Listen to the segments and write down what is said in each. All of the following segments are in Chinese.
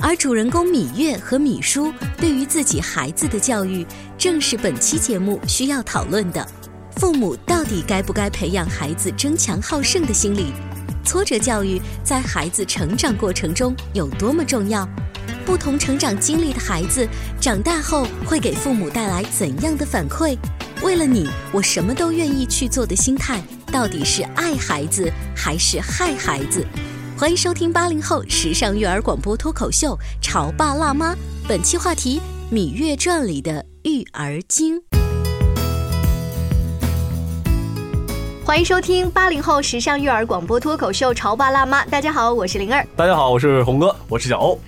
而主人公芈月和芈姝对于自己孩子的教育，正是本期节目需要讨论的。父母到底该不该培养孩子争强好胜的心理？挫折教育在孩子成长过程中有多么重要？不同成长经历的孩子长大后会给父母带来怎样的反馈？为了你，我什么都愿意去做的心态，到底是爱孩子还是害孩子？欢迎收听八零后时尚育儿广播脱口秀《潮爸辣妈》，本期话题《芈月传》里的育儿经。欢迎收听八零后时尚育儿广播脱口秀《潮爸辣妈》，大家好，我是灵儿。大家好，我是红哥。我是小欧，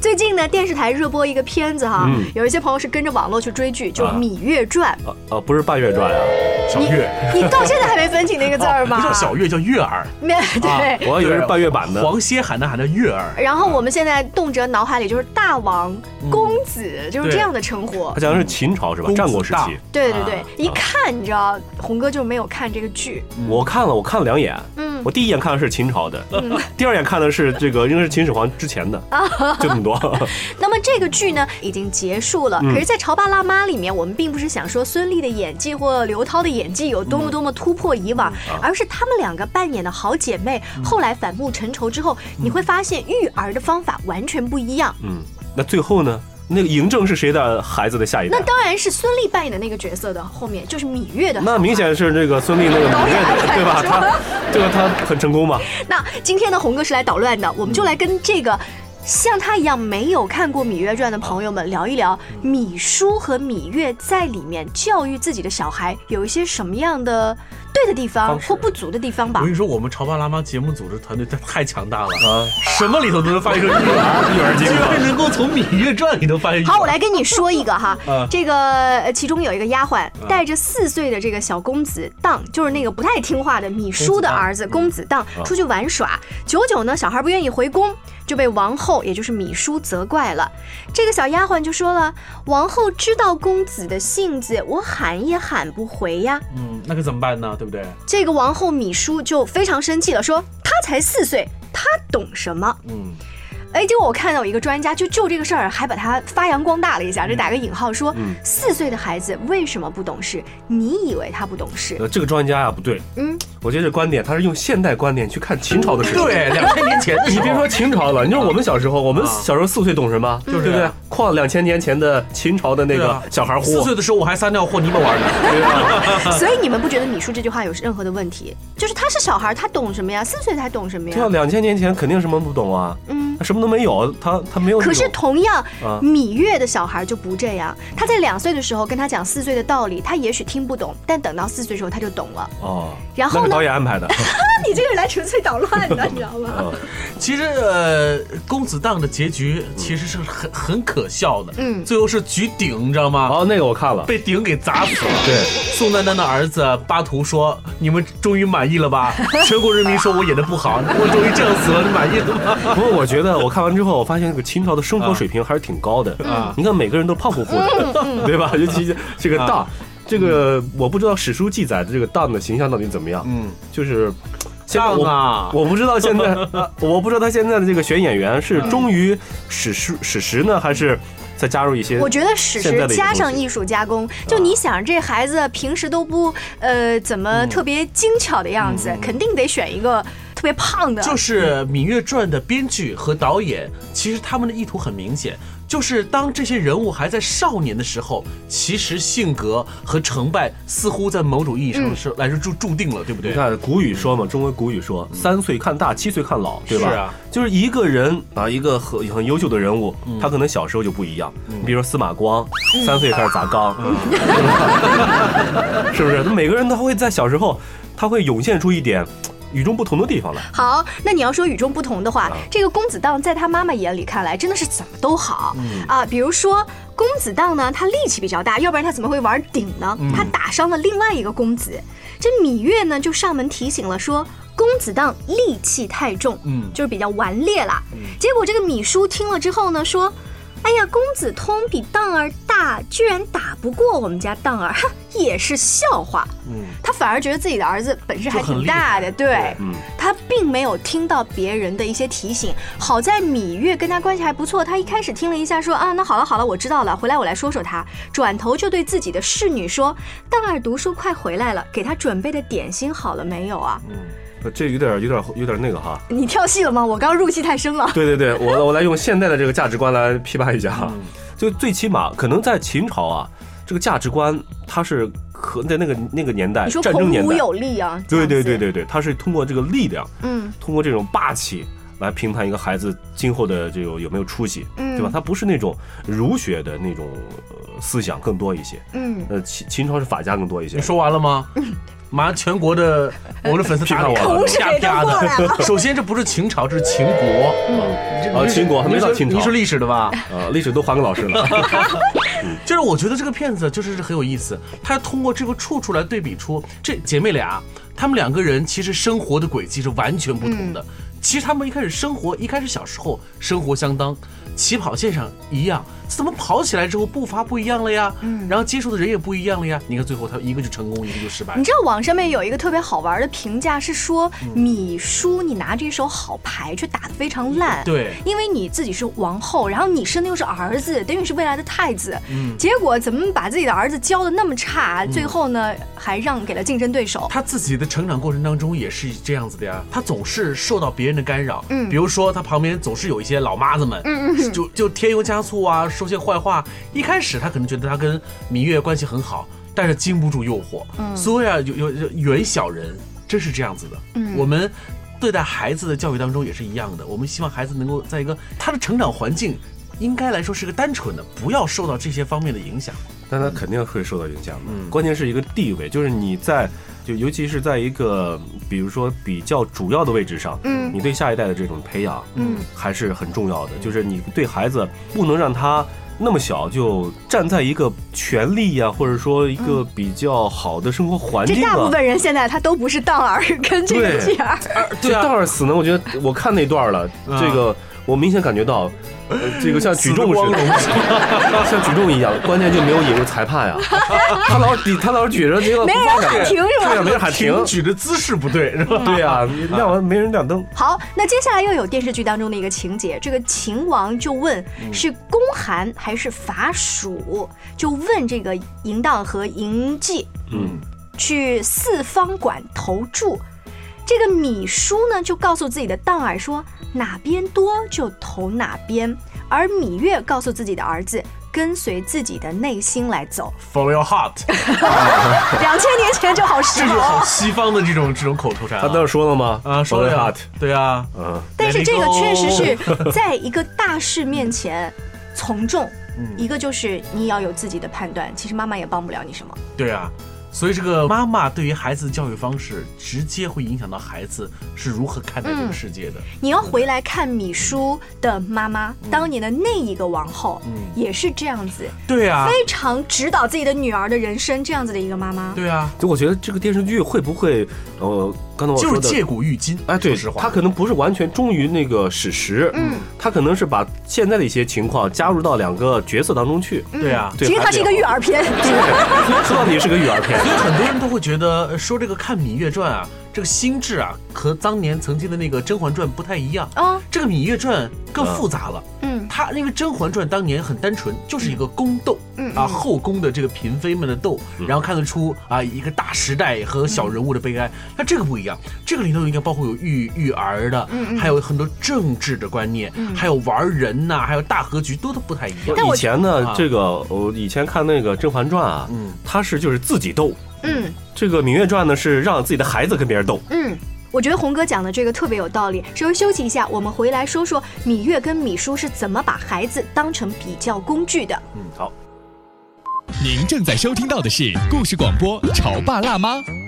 最近呢，电视台热播一个片子哈，嗯有一些朋友是跟着网络去追剧，就《啊芈月传》啊啊，不是半月传啊，小月，你到现在还没分清那个字儿吗？不叫小月，叫月儿。没对。我还以为是半月版的。黄歇喊的喊的月儿，然后我们现在动辄脑海里就是大王、公子，就是这样的称呼他。讲的是秦朝是吧？战国时期。对对对啊，一看你知道，红哥就没有看这个剧。我看了，我看了两眼。嗯。我第一眼看的是秦朝的，第二眼看的是这个应该是秦始皇之前的，就这么多。那么这个剧呢已经结束了，嗯。可是，在《潮爸辣妈》里面，我们并不是想说孙俪的演技或刘涛的演技有多么多么突破以往，而是她们两个扮演的好姐妹，后来反目成仇之后，你会发现育儿的方法完全不一样。嗯，那最后呢？那个嬴政是谁的孩子的下一代那？当然是孙俪扮演的那个角色的后面就是芈月的。那明显是这个孙俪那个芈月的，对吧？他这个他很成功嘛。那今天呢，红哥是来捣乱的，我们就来跟这个。像他一样没有看过《芈月传》的朋友们聊一聊，芈姝和芈月在里面教育自己的小孩有一些什么样的对的地方或不足的地方吧。我跟。你说，我们潮爸辣妈节目组织团队太强大了，啊，什么里头都能发现出育儿育儿经，居然能够从《芈月传》里头发现育。好，我来跟你说一个哈嗯，这个呃其中有一个丫鬟带着四岁的这个小公子当，就是那个不太听话的芈姝的儿子公子当出去玩耍，久久呢小孩不愿意回宫，就被王后也就是芈姝责怪了。这个小丫鬟就说了：“王后知道公子的性子，我喊也喊不回呀。”嗯，那可怎么办呢？对不对？这个王后芈姝就非常生气了，说：“他才四岁，他懂什么？”嗯，哎，结果我看到有一个专家就就这个事儿还把它发扬光大了一下，这打个引号说，四岁的孩子为什么不懂事？你以为他不懂事？呃，这个专家呀不对，嗯，我觉得这观点他是用现代观点去看秦朝的事情。对，两千年前你别说秦朝了，你说我们小时候，我们小时候四岁懂什么？就是对不对？况两千年前的秦朝的那个小孩呼，四岁的时候我还撒尿和泥巴玩呢。所以你们不觉得你说这句话有任何的问题？就是他是小孩，他懂什么呀？四岁他懂什么对啊，呀？两千年前肯定什么不懂啊，嗯。他什么都没有，他他没有。可是同样，啊芈月的小孩就不这样。他在两岁的时候跟他讲四岁的道理，他也许听不懂，但等到四岁的时候他就懂了。哦，然后呢那导演安排的。你这个人来纯粹捣乱的，你知道吗？嗯其实，呃，公子荡的结局其实是很很可笑的。嗯最后是举鼎，你知道吗？哦，那个我看了。被鼎给砸死了。对，宋丹丹的儿子巴图说：“你们终于满意了吧？全国人民说我演的不好，我终于这样死了，你满意了吗不过我觉得我看完之后，我发现这个秦朝的生活水平还是挺高的。啊你看每个人都胖乎乎的，对吧？尤其是这个大，这个我不知道史书记载的这个当的形象到底怎么样。嗯，就是现在我当啊我不知道现在，呃 我不知道他现在的这个选演员是忠于史书史实呢，还是再加入一些？我觉得史实加上艺术加工，就你想这孩子平时都不呃怎么特别精巧的样子，肯定得选一个特别胖的。就是《芈月传》的编剧和导演，其实他们的意图很明显，就是当这些人物还在少年的时候，其实性格和成败似乎在某种意义上是来说注注定了，对不对？你看古语说嘛，中国古语说“三岁看大，七岁看老”，对吧？是啊，就是一个人啊，一个很很优秀的人物，他可能小时候就不一样。你比如说司马光，三岁开始砸缸，是不是？那每个人他会在小时候，他会涌现出一点与众不同的地方了。好，那你要说与众不同的话，这个公子荡在他妈妈眼里看来真的是怎么都好、啊。比如说公子荡呢，他力气比较大，要不然他怎么会玩鼎呢？他打伤了另外一个公子，这芈月呢就上门提醒了说。公子荡戾气太重，嗯就是比较顽劣啦。结果这个芈姝听了之后呢，说：“哎呀，公子通比荡儿大，居然打不过我们家荡儿，哼，也是笑话。”嗯，他反而觉得自己的儿子本事还挺大的，对，嗯他并没有听到别人的一些提醒。好在芈月跟他关系还不错，他一开始听了一下，说啊，那好了好了，我知道了，回来我来说说他。转头就对自己的侍女说：“当儿读书快回来了，给他准备的点心好了没有啊？”这有点有点有点那个哈。你跳戏了吗？我刚入戏太深了。对对对，我 我来用现代的这个价值观来批判一下哈。就最起码可能在秦朝啊，这个价值观它是可在那个那个年代你说战争年代，孔武有力啊？对对对，对对，它是通过这个力量，嗯通过这种霸气来评判一个孩子今后的这个有没有出息，嗯对吧？他不是那种儒学的那种呃思想更多一些，嗯，呃，秦秦朝是法家更多一些你。说完了吗？马上全国的我们的粉丝打脸，批判我了口水都啪啪的。首先，这不是秦朝，这是秦国。嗯，啊秦国还没到秦朝你是历史的吧？啊，历史都还给老师了。就是我觉得这个片子就是很有意思，他通过这个处处来对比出这姐妹俩，她们两个人其实生活的轨迹是完全不同的。其实她们一开始生活，一开始小时候生活相当，起跑线上一样，怎么跑起来之后步伐不一样了呀？嗯，然后接触的人也不一样了呀。你看最后他一个就成功，一个就失败你。知道网上面有一个特别好玩的评价是说，米叔你拿着一手好牌却打得非常烂，对。因为你自己是王后，然后你生的又是儿子，等于是未来的太子，嗯。结果怎么把自己的儿子教的那么差，最后呢还让给了竞争对手。他自己的成长过程当中也是这样子的呀，他总是受到别人的干扰，嗯。比如说他旁边总是有一些老妈子们，嗯嗯。就就添油加醋啊，说些坏话。一开始他可能觉得他跟芈月关系很好，但是经不住诱惑，嗯所以啊，有有有远小人，真是这样子的。嗯我们对待孩子的教育当中也是一样的，我们希望孩子能够在一个他的成长环境。应该来说是个单纯的，不要受到这些方面的影响。但他肯定会受到影响的。嗯关键是一个地位，就是你在就尤其是在一个比如说比较主要的位置上，嗯你对下一代的这种培养，嗯，还是很重要的。就是你对孩子不能让他那么小就站在一个权力呀、或者说一个比较好的生活环境啊这大部。分人现在他都不是道儿跟这个儿，对啊，道尔死呢，我觉得我看那段了，啊这个我明显感觉到，呃这个像举重似的，像举重一样，关键就没有引入裁判呀。他老举，他老举着这个没人喊停是吧对呀，没人喊停。举的姿势不对，是吧？对呀，亮完没人亮灯。好，那接下来又有电视剧当中的一个情节，这个秦王就问嗯是公韩还是伐蜀，就问这个嬴荡和嬴稷嗯，去四方馆投注。这个米叔呢，就告诉自己的荡儿说哪边多就投哪边，而芈月告诉自己的儿子跟随自己的内心来走。Follow your heart，两千年前就好时这就好，西方的这种这种口头禅他当时说了吗？啊，说了 Follow 呀 heart，对啊，嗯，但是这个确实是 在一个大事面前从众。嗯一个就是你要有自己的判断，其实妈妈也帮不了你什么。对啊，所以这个妈妈对于孩子的教育方式，直接会影响到孩子是如何看待这个世界的。你要回来看米叔的妈妈，当年的那一个王后，嗯也是这样子，对啊，非常指导自己的女儿的人生，这样子的一个妈妈。对啊，就我觉得这个电视剧会不会，呃，刚才我说的。就是借古喻今。哎，对说实，话，他可能不是完全忠于那个史实，嗯，他可能是把现在的一些情况加入到两个角色当中去。对啊。对其实它是一个育儿片。对，说到底是个育儿片。所以很多人都会觉得说这个看《芈月传》啊，这个心智啊，和当年曾经的那个《甄嬛传》不太一样。啊，这个《芈月传》更复杂了。嗯，它因为《甄嬛传》当年很单纯，就是一个宫斗，嗯啊，后宫的这个嫔妃们的斗，然后看得出啊一个大时代和小人物的悲哀。那这个不一样，这个里头应该包括有育育儿的，还有很多政治的观念，还有玩人呐、还有大格局，都都不太一样。以前呢啊，这个我以前看那个《甄嬛传》啊，嗯。它是就是自己斗，嗯这个《芈月传》呢是让自己的孩子跟别人斗。嗯。我觉得红哥讲的这个特别有道理。稍微休息一下，我们回来说说芈月跟芈姝是怎么把孩子当成比较工具的。嗯，好。您正在收听到的是故事广播《潮爸辣妈》。《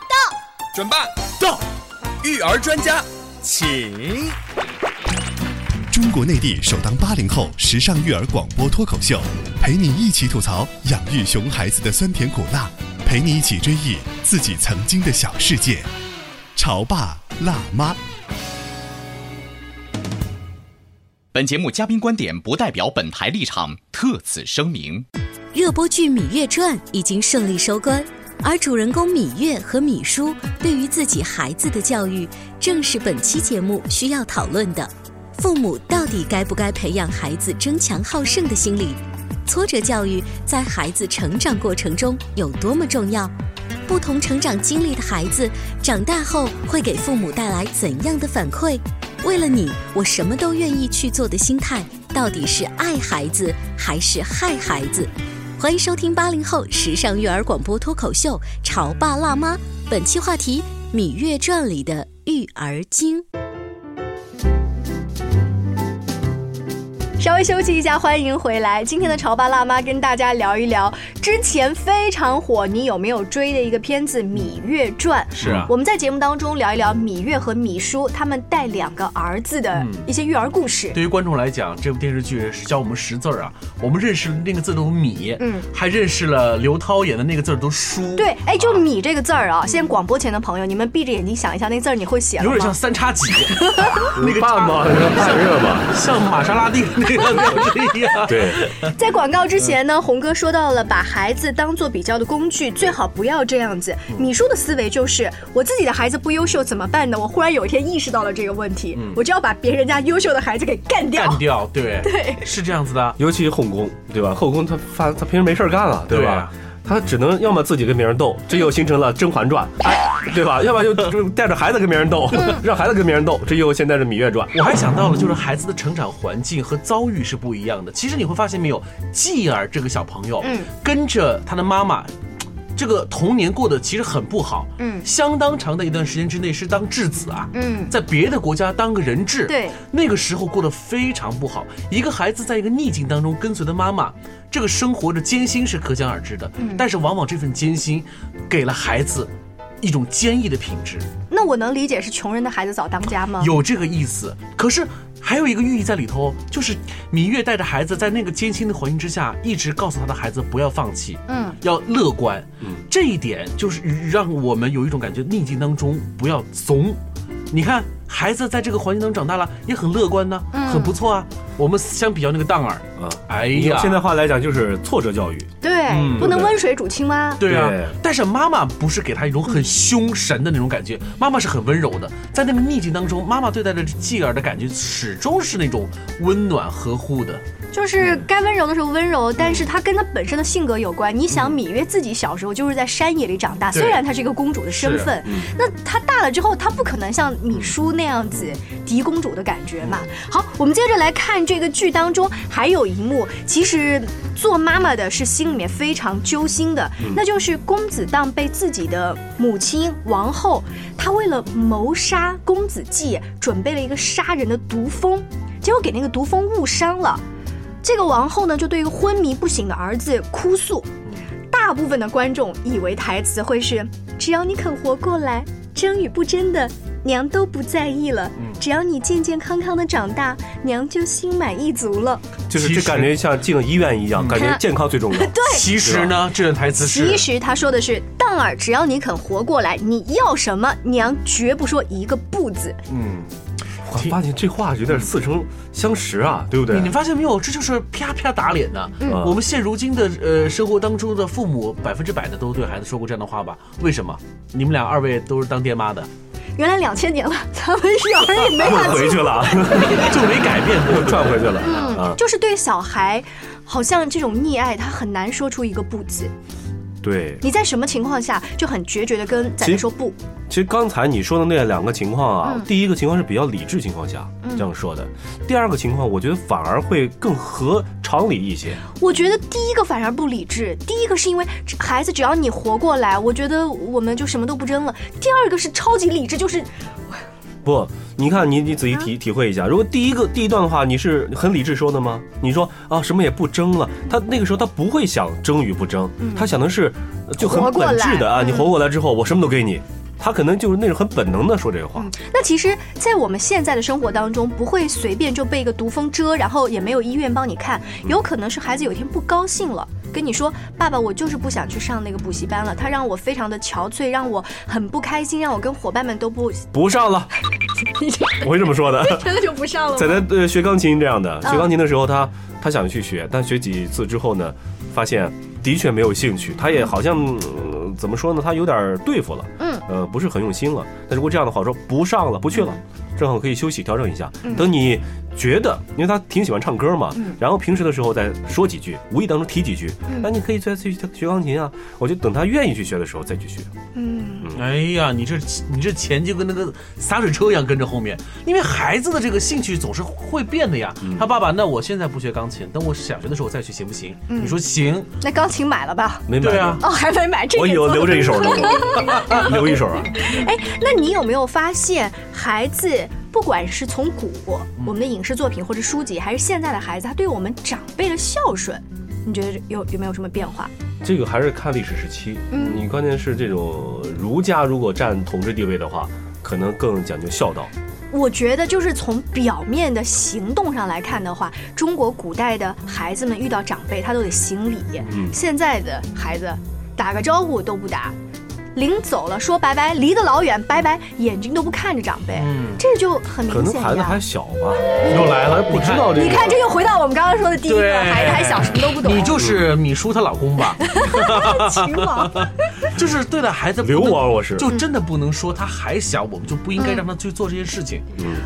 准备到，育儿专家请。中国内地首档八零后时尚育儿广播脱口秀，陪你一起吐槽养育熊孩子的酸甜苦辣，陪你一起追忆自己曾经的小世界。潮爸辣妈。本节目嘉宾观点不代表本台立场，特此声明。热播剧《芈月传》已经顺利收官，而主人公芈月和芈姝对于自己孩子的教育，正是本期节目需要讨论的。父母到底该不该培养孩子争强好胜的心理？挫折教育在孩子成长过程中有多么重要？不同成长经历的孩子长大后会给父母带来怎样的反馈？为了你，我什么都愿意去做的心态，到底是爱孩子还是害孩子？欢迎收听八零后时尚育儿广播脱口秀《潮爸辣妈》，本期话题《芈月传》里的育儿经。稍微休息一下，欢迎回来。今天的潮爸辣妈跟大家聊一聊之前非常火，你有没有追的一个片子《芈月传》？是啊我们在节目当中聊一聊芈月和芈姝他们带两个儿子的一些育儿故事。对于观众来讲，这部电视剧是教我们识字儿啊。我们认识了那个字读米，嗯还认识了刘涛演的那个字儿都书，对，哎，就“芈”这个字儿啊，现在广播前的朋友，你们闭着眼睛想一下，那字儿你会写吗？有点像三叉戟，那个爸爸，半 热吧？像玛莎拉蒂那个标志一样。对，在广告之前呢，红哥说到了把孩子当做比较的工具，最好不要这样子。米叔的思维就是，我自己的孩子不优秀怎么办呢？我忽然有一天意识到了这个问题，我就要把别人家优秀的孩子给干掉。干掉，对 对是这样子的。尤其后宫，对吧？后宫他发他平时没事儿干了，对吧对啊？他只能要么自己跟别人斗，这又形成了《甄嬛传》，哎，对吧？要不然就就 带着孩子跟别人斗，让孩子跟别人斗，这又现在是《芈月传》。我还想到了，就是孩子的成长环境和遭遇是不一样的。其实你会发现没有，继儿这个小朋友，嗯跟着他的妈妈。这个童年过得其实很不好，嗯。相当长的一段时间之内是当质子啊，嗯。在别的国家当个人质，对。那个时候过得非常不好。一个孩子在一个逆境当中跟随的妈妈，这个生活的艰辛是可想而知的，嗯。但是往往这份艰辛给了孩子一种坚毅的品质。那我能理解是穷人的孩子早当家吗？有这个意思。可是还有一个寓意在里头，就是芈月带着孩子在那个艰辛的环境之下，一直告诉他的孩子不要放弃，嗯，要乐观。嗯，这一点就是让我们有一种感觉，逆境当中不要怂。你看，孩子在这个环境当中长大了，也很乐观呢，嗯很不错啊。我们相比较那个当儿，啊，哎呀，现在话来讲就是挫折教育。对，嗯不能温水煮青蛙。对啊对，但是妈妈不是给他一种很凶神的那种感觉，妈妈是很温柔的，在那个逆境当中，妈妈对待的继儿的感觉始终是那种温暖呵护的。就是该温柔的时候温柔，但是她跟她本身的性格有关。你想，芈月自己小时候就是在山野里长大，虽然她是一个公主的身份，那她大了之后，她不可能像芈姝那样子嫡公主的感觉嘛。好，我们接着来看这个剧当中还有一幕，其实做妈妈的是心里面非常揪心的，那就是公子荡被自己的母亲王后，她为了谋杀公子季，准备了一个杀人的毒蜂，结果给那个毒蜂误伤了。这个王后呢，就对一个昏迷不醒的儿子哭诉，大大部分的观众以为台词会是“只要你肯活过来，争与不争的娘都不在意了，只要你健健康康的长大，娘就心满意足了。就是这感觉像进了医院一样，感觉健康最重要。对，其实呢，这段台词是其实他说的是“蛋儿，只要你肯活过来，你要什么，娘绝不说一个不字。嗯，我发现这话有点似曾相识啊，对不对你？发现没有？这就是啪啪打脸的、嗯我们现如今的呃生活当中的父母，百分之百的都对孩子说过这样的话吧？为什么？你们俩二位都是当爹妈的，原来两千年了，咱们小孩也没 法回去了，就没改变过。又转回去了嗯！就是对小孩，好像这种溺爱，他很难说出一个不字。对，你在什么情况下就很决绝的跟仔仔说不？其实刚才你说的那两个情况啊，嗯第一个情况是比较理智情况下这样说的，第二个情况我觉得反而会更合常理一些。我觉得第一个反而不理智，第一个是因为孩子只要你活过来，我觉得我们就什么都不争了。第二个是超级理智，就是不，你看你你仔细体体会一下，如果第一个第一段的话，你是很理智说的吗？你说啊什么也不争了，他那个时候他不会想争与不争，他想的是呃就很本质的啊，嗯。你活过来之后，我什么都给你。他可能就是那种很本能的说这个话，那其实，在我们现在的生活当中，不会随便就被一个毒蜂蛰，然后也没有医院帮你看，有可能是孩子有一天不高兴了，跟你说：“爸爸，我就是不想去上那个补习班了，他让我非常的憔悴，让我很不开心，让我跟伙伴们都不不上了，我会这么说的。真的就不上了仔吗？仔呃学钢琴这样的，嗯学钢琴的时候他他想去学，但学几次之后呢，发现的确没有兴趣，他也好像、呃怎么说呢，他有点对付了，嗯，呃不是很用心了。但如果这样的话，我说不上了，不去了，正好可以休息调整一下。嗯等你觉得，因为他挺喜欢唱歌嘛，然后平时的时候再说几句，无意当中提几句，嗯那你可以再去学钢琴啊。我就等他愿意去学的时候再去学。嗯，哎呀，你这你这钱就跟那个洒水车一样跟着后面，因为孩子的这个兴趣总是会变的呀。他爸爸，那我现在不学钢琴，等我想学的时候我再去行不行？你说行？那钢琴买了吧？没买对啊，哦，还没买，这个我有做留着一手呢，留 一手啊。哎，那你有没有发现，孩子不管是从古我们的影视作品或者书籍，还是现在的孩子，他对我们长辈的孝顺，你觉得有有没有什么变化？这个还是看历史时期。嗯你关键是这种儒家如果占统治地位的话，可能更讲究孝道。我觉得就是从表面的行动上来看的话，中国古代的孩子们遇到长辈，他都得行礼。嗯现在的孩子打个招呼都不打，临走了说拜拜，离得老远，拜拜，眼睛都不看着长辈，嗯这就很明显能孩子还。小吧，又来了，不知道这个。你看，这又回到我们刚刚说的第一个，对，孩子还小，什么都不懂。你就是米叔她老公吧？秦王。就是对待孩子不能流亡我是就真的不能说他还小，我们就不应该让他去做这些事情。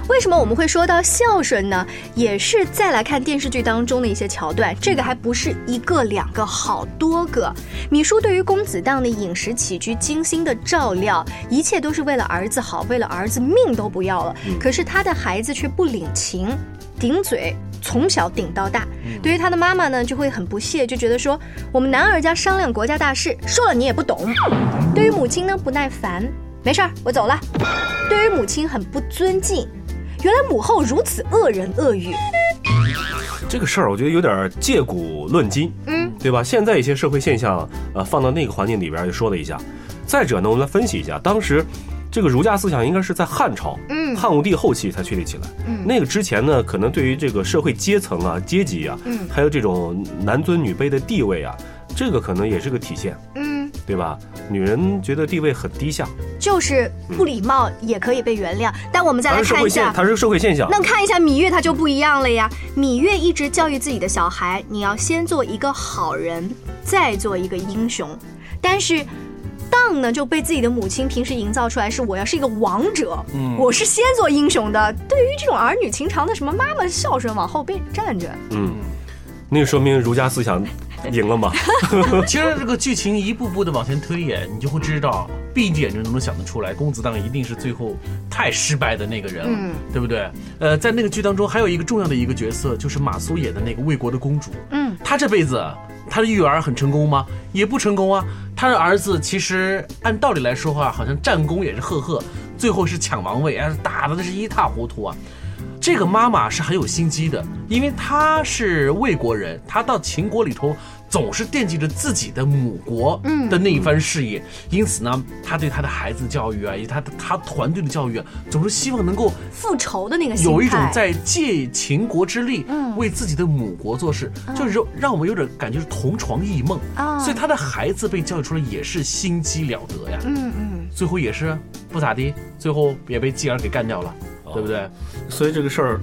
为什么我们会说到孝顺呢？也是再来看电视剧当中的一些桥段，这个还不是一个两个，好多个。米叔对于公子当的饮食起居精心的照料，一切都是为了儿子好，为了儿子命都不要了。可是他的孩子却不领情，顶嘴。从小顶到大，对于他的妈妈呢，就会很不屑，就觉得说我们男儿家商量国家大事，说了你也不懂。对于母亲呢，不耐烦，没事儿，我走了。对于母亲很不尊敬，原来母后如此恶人恶语。这个事儿，我觉得有点借古论今，嗯，对吧？现在一些社会现象，呃，放到那个环境里边就说了一下。再者呢，我们来分析一下，当时这个儒家思想应该是在汉朝，嗯汉武帝后期才确立起来。嗯那个之前呢，可能对于这个社会阶层啊、阶级啊，嗯还有这种男尊女卑的地位啊，这个可能也是个体现，嗯，对吧？女人觉得地位很低下，就是不礼貌也可以被原谅。但我们再来看一下，，它是社会现象。那看一下芈月，她就不一样了呀。芈月一直教育自己的小孩，你要先做一个好人，再做一个英雄。但是。当呢就被自己的母亲平时营造出来是我要是一个王者，嗯我是先做英雄的。对于这种儿女情长的什么妈妈孝顺往后边站着，嗯，那个说明儒家思想赢了嘛？其实这个剧情一步步的往前推演，你就会知道，闭着眼睛都能想得出来，公子当一定是最后太失败的那个人了，嗯对不对？呃，在那个剧当中还有一个重要的一个角色，就是马苏演的那个魏国的公主。嗯，她这辈子他的育儿很成功吗？也不成功啊。他的儿子其实按道理来说话，好像战功也是赫赫，最后是抢王位，哎，打的那是一塌糊涂啊。这个妈妈是很有心机的，因为她是魏国人，她到秦国里头总是惦记着自己的母国嗯。的那一番事业，因此呢，他对他的孩子教育啊，以及他的他团队的教育啊，总是希望能够复仇的那个，有一种在借秦国之力，嗯。为自己的母国做事，就是说让我们有点感觉是同床异梦。啊。所以他的孩子被教育出来也是心机了得呀，嗯嗯，最后也是不咋地，最后也被继而给干掉了，对不对？所以这个事儿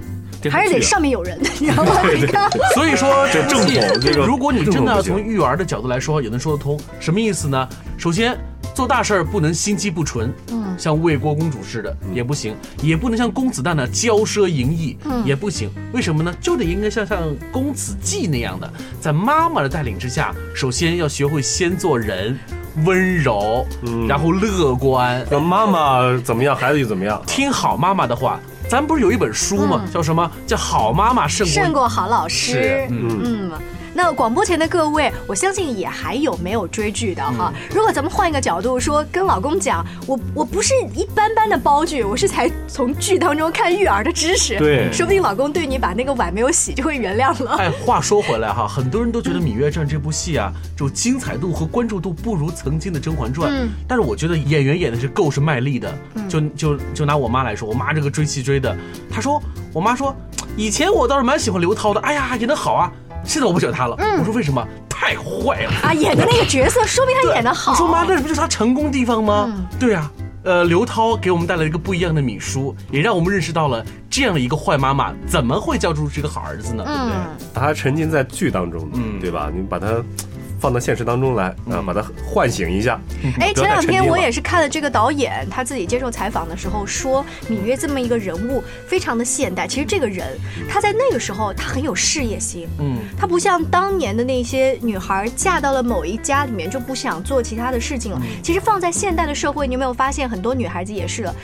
还是得上面有人，你知道吗？所以说，这正统这个如果你真的要从育儿的角度来说，也能说得通。什么意思呢？首先，做大事儿不能心机不纯，嗯像魏国公主似的也不行，也不能像公子蛋呢骄奢淫逸，嗯也不行。为什么呢？就得应该像像公子季那样的，在妈妈的带领之下，首先要学会先做人，温柔，嗯然后乐观，那妈妈怎么样，孩子就怎么样。听好妈妈的话。咱不是有一本书吗？叫什么？叫好妈妈胜过胜过好老师嗯，那广播前的各位，我相信也还有没有追剧的哈。如果咱们换一个角度说，跟老公讲，我我不是一般般的煲剧，我是才从剧当中看育儿的知识。对说不定老公对你把那个碗没有洗就会原谅了。哎，话说回来哈，很多人都觉得《芈月传》这部戏啊，就精彩度和关注度不如曾经的《甄嬛传》。嗯但是我觉得演员演的是够是卖力的。就就就拿我妈来说，我妈这个追戏追的，她说，我妈说，以前我倒是蛮喜欢刘涛的，哎呀，演的好啊。现在我不喜欢他了。我说为什么？太坏了。啊，演的那个角色，说明他演的 好。我说妈，那不就是他成功地方吗？嗯对啊，呃，刘涛给我们带来一个不一样的米叔，也让我们认识到了这样的一个坏妈妈怎么会教出这个好儿子呢？对不对？嗯，把他沉浸在剧当中，嗯对吧？你把他放到现实当中来啊，把它唤醒一下。哎，前两天我也是看了这个导演他自己接受采访的时候说，芈月这么一个人物非常的现代。其实这个人他在那个时候他很有事业心，嗯，她不像当年的那些女孩嫁到了某一家里面就不想做其他的事情了。其实放在现代的社会，你有没有发现很多女孩子也是了，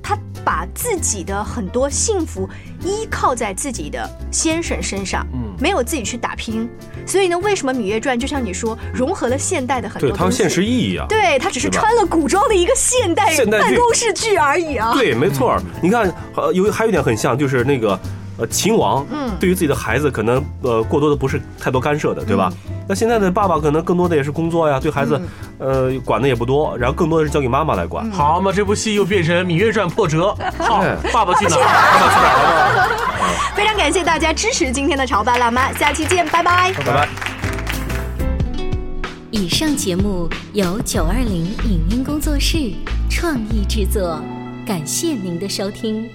她把自己的很多幸福依靠在自己的先生身上，嗯没有自己去打拼。所以呢，为什么《芈月传》就像你说，融合了现代的很多对，它有？现实意义啊。对，它只是穿了古装的一个现代办公室剧而已啊。对，没错。你看，呃，有还有一点很像，就是那个。呃，秦王，嗯对于自己的孩子可能呃过多的不是太多干涉的，对吧？那现在的爸爸可能更多的也是工作呀，对孩子，呃管的也不多，然后更多的是交给妈妈来管。好嘛，这部戏又变成《芈月传》破折。好哎，爸爸去哪儿？爸爸去哪儿了？非常感谢大家支持今天的潮爸辣妈，下期见，拜拜。拜拜。以上节目由九二零影音工作室创意制作，感谢您的收听。